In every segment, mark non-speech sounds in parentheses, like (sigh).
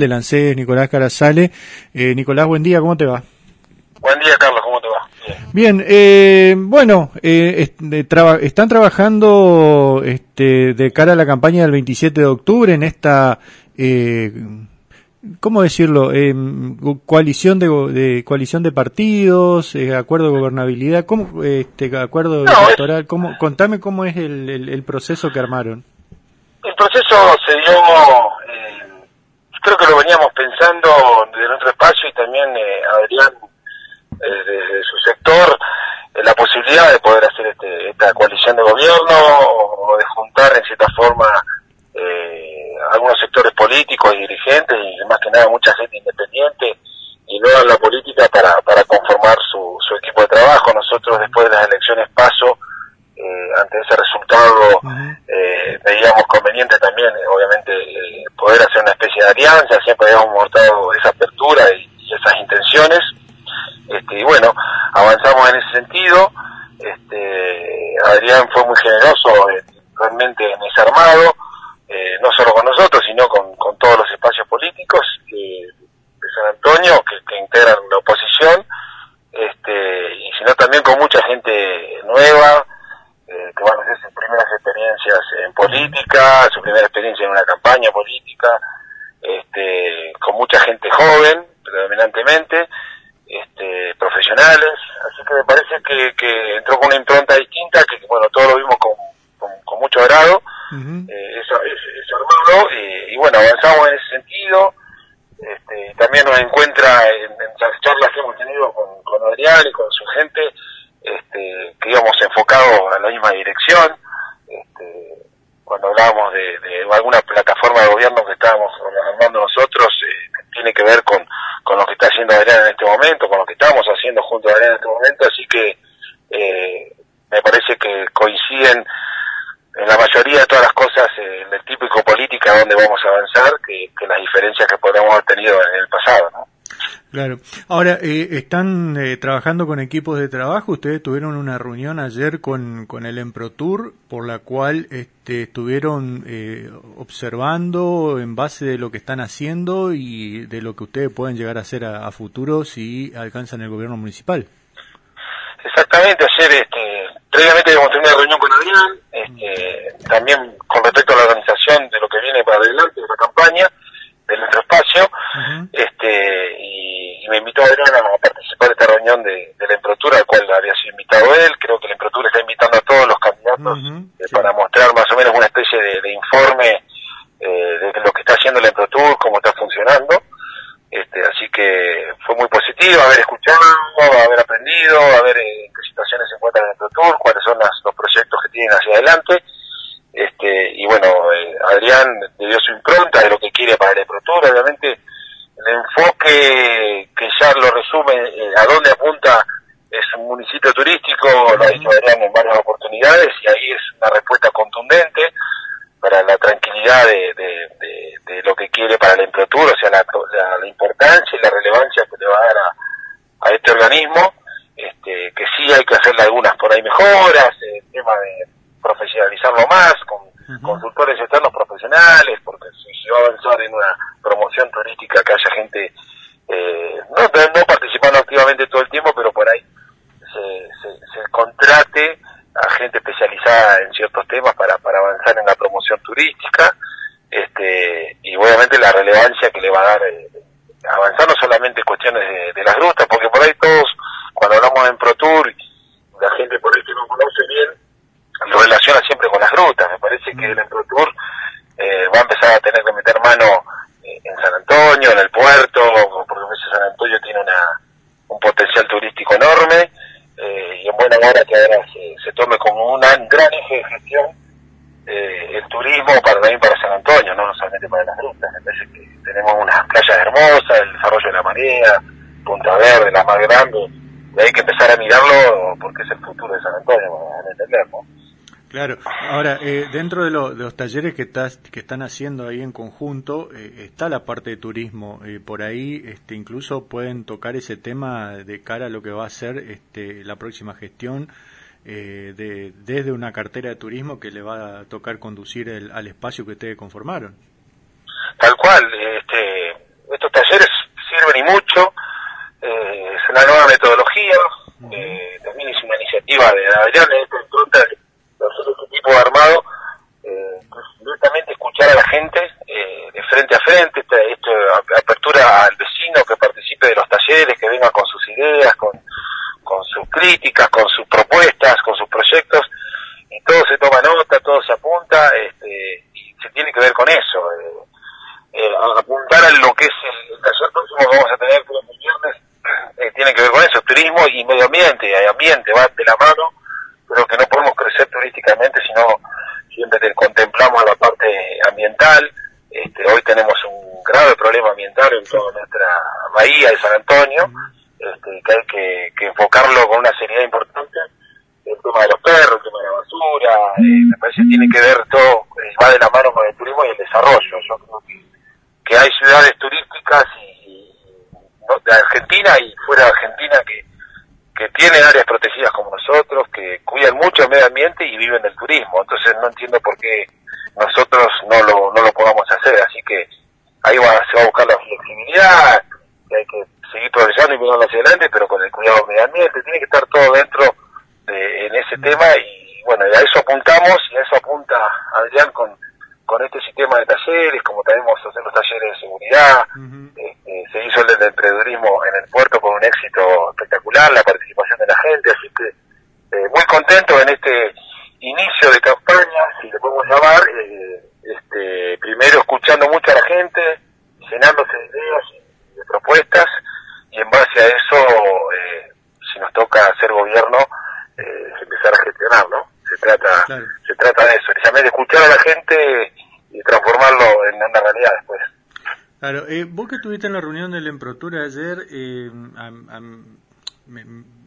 Le lancé Nicolás Carasale. Eh, Nicolás, buen día, ¿cómo te va? Buen día, Carlos, ¿cómo te va? Bien. Eh, bueno, eh, est- traba- están trabajando este, de cara a la campaña del 27 de octubre en esta, eh, ¿cómo decirlo? Gu- coalición de, de coalición de partidos, eh, acuerdo de gobernabilidad, ¿cómo, este, acuerdo No, electoral, ¿cómo, contame cómo es el, el- el proceso que armaron. El proceso se dio, eh, creo que lo veníamos pensando desde nuestro espacio y también eh, Adrián eh, desde su sector, eh, la posibilidad de poder hacer este, esta coalición de gobierno o, de juntar en cierta forma eh, algunos sectores políticos y dirigentes y más que nada mucha gente independiente y nueva en la política para, para conformar su, su equipo de trabajo. Nosotros después de las elecciones paso, eh, ante ese resultado, eh, veíamos conveniente también, eh, obviamente, eh, poder hacer una especie de alianza, siempre habíamos mostrado esa apertura y, esas intenciones, este, y bueno, avanzamos en ese sentido, este, Adrián fue muy generoso eh, realmente en ese armado, eh, no solo con nosotros, sino con, todos los espacios políticos de San Antonio que, que integran la oposición, este, y sino también con mucha gente nueva, eh, que van a hacer sus primeras experiencias en política, su primera experiencia en una campaña política, este, con mucha gente joven, predominantemente, este, profesionales, así que me parece que, que entró con una impronta distinta, que bueno, todos lo vimos con, con, con mucho agrado, eh, eso, es- eso armado, y, y bueno, avanzamos en ese sentido, este, también nos encuentra en, en las charlas que hemos tenido con, con Adrián y con su gente, este, que íbamos enfocados en la misma dirección, este, cuando hablábamos de, de alguna plataforma de gobierno que estábamos armando nosotros, eh, tiene que ver con, con lo que está haciendo Adrián en este momento, con lo que estamos haciendo junto a Adrián en este momento, así que eh, me parece que coinciden en la mayoría de todas las cosas eh, del típico política donde vamos a avanzar que, que las diferencias que podemos haber tenido en el pasado, ¿no? Claro. Ahora, eh, ¿están eh, trabajando con equipos de trabajo? Ustedes tuvieron una reunión ayer con, con el Emprotour, por la cual este, estuvieron eh, observando en base de lo que están haciendo y de lo que ustedes pueden llegar a hacer a, a futuro si alcanzan el gobierno municipal. Exactamente, ayer este, previamente habíamos tenido una reunión con Adrián, este, también con respecto a la organización de lo que viene para adelante de la campaña, de nuestro espacio, este, y, y me invitó Adrián a participar de esta reunión de, de la Emprotura, al cual había sido invitado él, creo que la Emprotura está invitando a todos los candidatos eh, sí. para mostrar más o menos una especie de, de informe eh, de lo que está haciendo la Emprotur, cómo está funcionando, este, así que fue muy positivo haber escuchado, haber aprendido, haber eh, en qué situaciones se encuentra el Tour, cuáles son las- los proyectos que tienen hacia adelante. Adrián le dio su impronta de lo que quiere para el Tour, obviamente el enfoque que ya lo resume eh, a dónde apunta es un municipio turístico, lo ha dicho Adrián en varias oportunidades, y ahí es una respuesta contundente para la tranquilidad de, de, de- de lo que quiere para el Emprotur, o sea, la, la- la importancia y la relevancia que le va a dar a, a este organismo, este, que sí hay que hacerle algunas por ahí mejoras, el tema de profesionalizarlo más, con Ujú. consultores externos profesionales, porque si va a avanzar en una promoción turística que haya gente, eh, no, participando activamente todo el tiempo, pero por ahí se, se, se contrate a gente especializada en ciertos temas para, para avanzar en la promoción turística este y obviamente la relevancia que le va a dar eh, avanzar no solamente en cuestiones de, de las grutas porque por ahí todos cuando hablamos en Pro Tour la gente por ahí que no conoce bien lo relaciona siempre con las grutas me parece que el Pro Tour eh, va a empezar a tener que meter mano eh, en San Antonio en el puerto porque a veces San Antonio tiene una un potencial turístico enorme eh, y en buena hora que ahora se, se tome como un gran eje de gestión eh, el turismo para Antonio, no solamente para las rutas. Me parece que tenemos unas playas hermosas, el desarrollo de la marea, Punta Verde, la más grande, y hay que empezar a mirarlo porque es el futuro de San Antonio, para entender, ¿no? Claro. Ahora, eh, dentro de los talleres que, estás, que están haciendo ahí en conjunto, eh, está la parte de turismo. Eh, por ahí, este, incluso pueden tocar ese tema de cara a lo que va a ser este, la próxima gestión eh, de, desde una cartera de turismo que le va a tocar conducir el- al espacio que ustedes conformaron. Tal cual, este, estos talleres sirven y mucho, eh, es una nueva metodología, eh, también es una iniciativa de Adrián, de hacer este de armado, eh, que es directamente escuchar a la gente eh, de frente a frente, esta, esta apertura al vecino que participe de los talleres, que venga con sus ideas, con, críticas, con sus propuestas, con sus proyectos, y todo se toma nota, todo se apunta, este, y se tiene que ver con eso. eh, eh, apuntar a lo que es el, el taller próximo que vamos a tener el viernes, eh, tiene que ver con eso, turismo y medio ambiente, y ambiente van de la mano, creo que no podemos crecer turísticamente si no siempre te- contemplamos la parte ambiental, este, hoy tenemos un grave problema ambiental en toda nuestra bahía de San Antonio, este, que hay que enfocarlo con una seriedad importante, el tema de los perros, el tema de la basura, eh, me parece que tiene que ver todo, eh, va de la mano con el turismo y el desarrollo, yo creo que que hay ciudades turísticas y, no, de Argentina y fuera de Argentina que, que tienen áreas protegidas como nosotros, que cuidan mucho el medio ambiente y viven del turismo. Entonces no entiendo por qué nosotros no lo, no lo podamos hacer. Así que ahí va, se va a buscar la flexibilidad, que hay que seguir progresando y mirando hacia adelante, pero con el cuidado del medio ambiente. Tiene que estar todo dentro de, en ese tema y bueno, y a eso apuntamos y a eso apunta Adrián con, con este sistema de talleres, como a hacer los talleres de seguridad, este, se hizo el del emprendedurismo en el puerto con un éxito espectacular, la participación de la gente, así que eh, muy contento en este inicio de campaña, si le podemos llamar, eh, este, primero escuchando mucho a la gente, llenándose de ideas y de propuestas, y en base a eso, eh, si nos toca hacer gobierno, eh, empezar a gestionar, ¿no? Se trata, Claro. se trata de eso, precisamente de escuchar a la gente y transformarlo en una realidad después. Claro, eh, vos que estuviste en la reunión del Emprotura ayer, eh, am- am- me-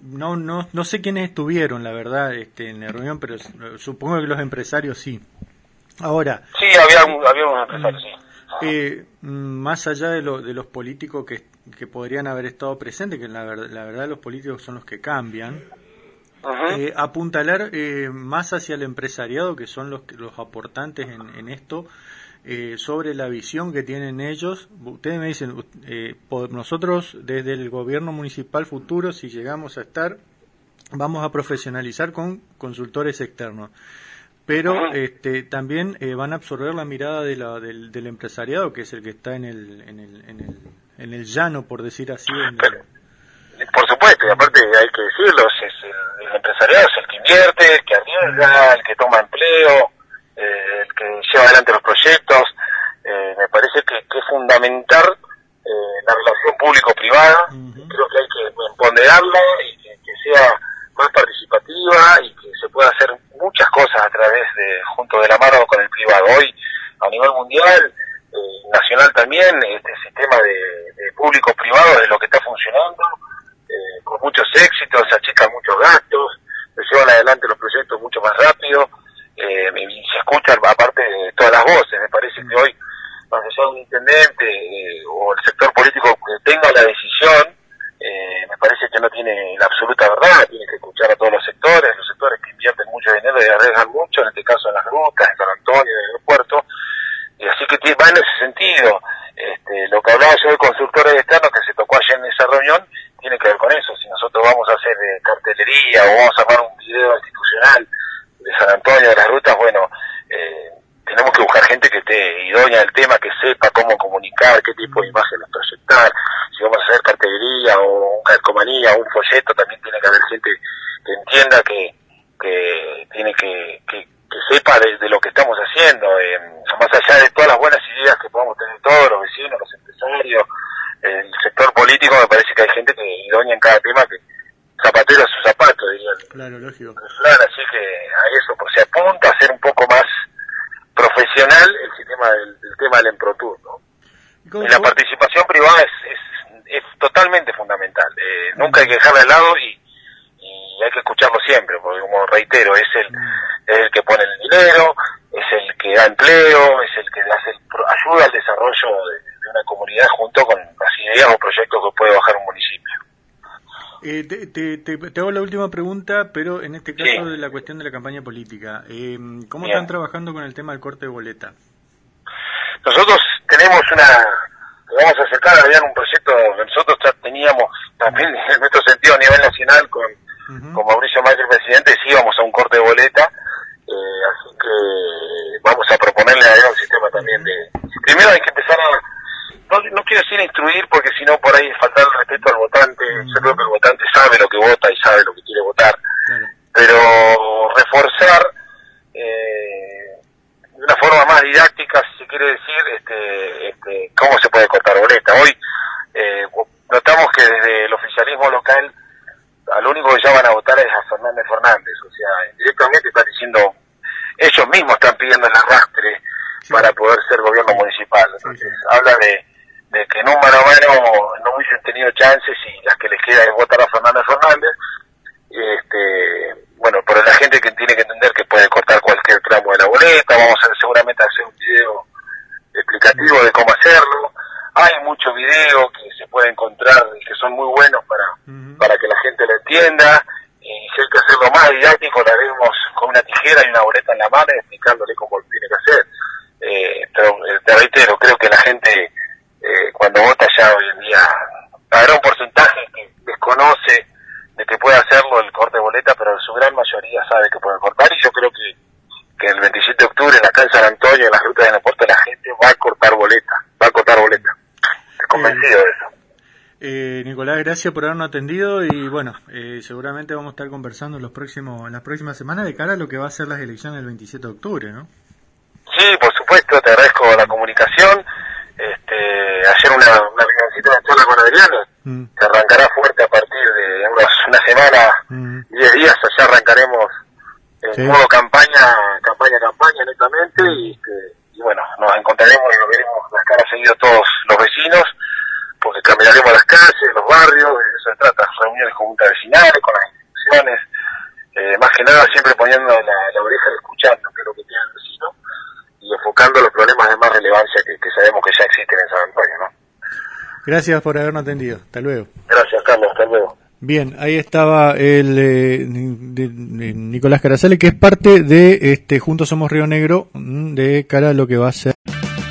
no, no, no sé quiénes estuvieron, la verdad, este, en la reunión, pero s- supongo que los empresarios sí. Ahora, Sí, había, un- había unos empresarios, sí. eh, más allá de, lo, de los políticos que, que podrían haber estado presentes, que la, ver- la verdad los políticos son los que cambian. Eh, apuntalar eh, más hacia el empresariado, que son los, los aportantes en, en esto, eh, sobre la visión que tienen ellos. Ustedes me dicen, eh, nosotros desde el gobierno municipal futuro, si llegamos a estar, vamos a profesionalizar con consultores externos. Pero este, también eh, van a absorber la mirada de la- del, del empresariado, que es el que está en el, en el, en el, en el llano, por decir así. en el- Por supuesto, y aparte hay que decirlo, es el, el empresariado es el que invierte, el que arriesga, el que toma empleo, eh, el que lleva adelante los proyectos. Eh, me parece que, que es fundamental eh, la relación público-privada. Creo que hay que ponderarla y que, que sea más participativa y que se pueda hacer muchas cosas a través de, junto de la mano con el privado. Hoy, a nivel mundial, eh, nacional también, este sistema de, de público-privado es lo que está funcionando, eh, con muchos éxitos, se achican muchos gastos, se llevan adelante los proyectos mucho más rápido, eh, y se escuchan aparte de todas las voces. Me parece que hoy, allá de un intendente eh, o el sector político que tenga la decisión, eh, me parece que no tiene la absoluta verdad, tiene que escuchar a todos los sectores, los sectores que invierten mucho dinero y arriesgan mucho, en este caso en las rutas, en San Antonio, en el aeropuerto, y así que va en ese sentido. Este, lo que hablaba yo de consultores externos que se tocó ayer en esa reunión, tiene que ver con eso. Si nosotros vamos a hacer eh, o vamos a armar un video institucional de San Antonio, de las rutas, bueno, eh, tenemos que buscar gente que esté idónea del tema, que sepa cómo comunicar, qué tipo de imágenes proyectar. Si vamos a hacer cartelería o un calcomanía o un folleto, también tiene que haber gente que entienda que, que tiene que, que, que sepa de, de lo que estamos haciendo, eh, más allá de todas las buenas ideas que podamos tener todos, los vecinos, los empresarios, el sector político, me parece que hay gente que idónea en cada tema, que zapatero a su zapato, dirían. Claro, lógico. Claro, así que a eso, pues se apunta a ser un poco más profesional el sistema del, tema del emproturno. Y la participación privada es, es, totalmente fundamental. Eh, ah. nunca hay que dejarla de lado y, y, hay que escucharlo siempre, porque como reitero, es el, ah. es el que pone el dinero, es el que da empleo, es el que hace el, ayuda al desarrollo de, de, una comunidad junto con las ideas o proyectos que puede bajar un municipio. Eh, te, te- te- te hago la última pregunta, pero en este caso Sí. de la cuestión de la campaña política. Eh, ¿Cómo Bien. están trabajando con el tema del corte de boleta? Nosotros tenemos una, vamos a acercar, había un proyecto nosotros teníamos también (laughs) en nuestro sentido a nivel nacional con, con Mauricio Macri presidente, sí íbamos a un corte de boleta, eh, así que vamos a proponerle a él un sistema también de... Primero hay que empezar a... No, no quiero decir instruir porque si no por ahí es faltar el respeto al votante, yo creo que el votante sabe lo que vota y sabe lo que quiere votar, Claro. pero reforzar eh, de una forma más didáctica, si se quiere decir, este, este, cómo se puede cortar boleta. Hoy eh, notamos que desde el oficialismo local, al único que ya van a votar es a Fernández Fernández, o sea, directamente están diciendo, ellos mismos están pidiendo el arrastre Sí. para poder ser gobierno municipal. Entonces, sí. habla de, de que en un mano a mano no hubiesen tenido chances y las que les queda es votar a Fernández Fernández. Este bueno pero la gente que tiene que entender que puede cortar cualquier tramo de la boleta vamos a seguramente hacer un video explicativo de cómo hacerlo. Hay muchos videos que se puede encontrar y que son muy buenos para para que la gente lo entienda. Y si hay que hacerlo más didáctico lo haremos con una tijera y una boleta en la mano explicándole cómo lo tiene que hacer. Eh, pero eh, te reitero creo que la gente eh, cuando vota ya hoy en día habrá un porcentaje que desconoce de que puede hacerlo el corte de boleta, pero su gran mayoría sabe que puede cortar y yo creo que, que el 27 de octubre acá en San Antonio, en las rutas de deporte, la gente va a cortar boleta, va a cortar boleta. Estoy convencido de eso. Eh, Nicolás, gracias por habernos atendido y bueno, eh, seguramente vamos a estar conversando en, los próximos, en las próximas semanas de cara a lo que va a ser las elecciones del 27 de octubre, ¿no? Sí, por supuesto, te agradezco la comunicación. Este, ayer una, una de charla con Adriano, Mm. que arrancará fuerte a partir de unos, una semana, Mm. 10 días, allá arrancaremos en Sí. modo campaña, campaña, campaña netamente y, este, y bueno, nos encontraremos y nos veremos las caras seguido todos los vecinos, porque caminaremos las calles, los barrios, de eso se trata, reuniones con juntas vecinales, con las instituciones, eh, más que nada siempre poniendo la, la oreja y escuchando qué es lo que tiene el vecino y enfocando los problemas de más relevancia que, que sabemos que ya existen en San Antonio, ¿no? Gracias por habernos atendido. Hasta luego. Gracias, Carlos, hasta luego. Bien, ahí estaba el eh, de- de Nicolás Caracale, que es parte de este Juntos Somos Río Negro, mm, de cara a lo que va a ser.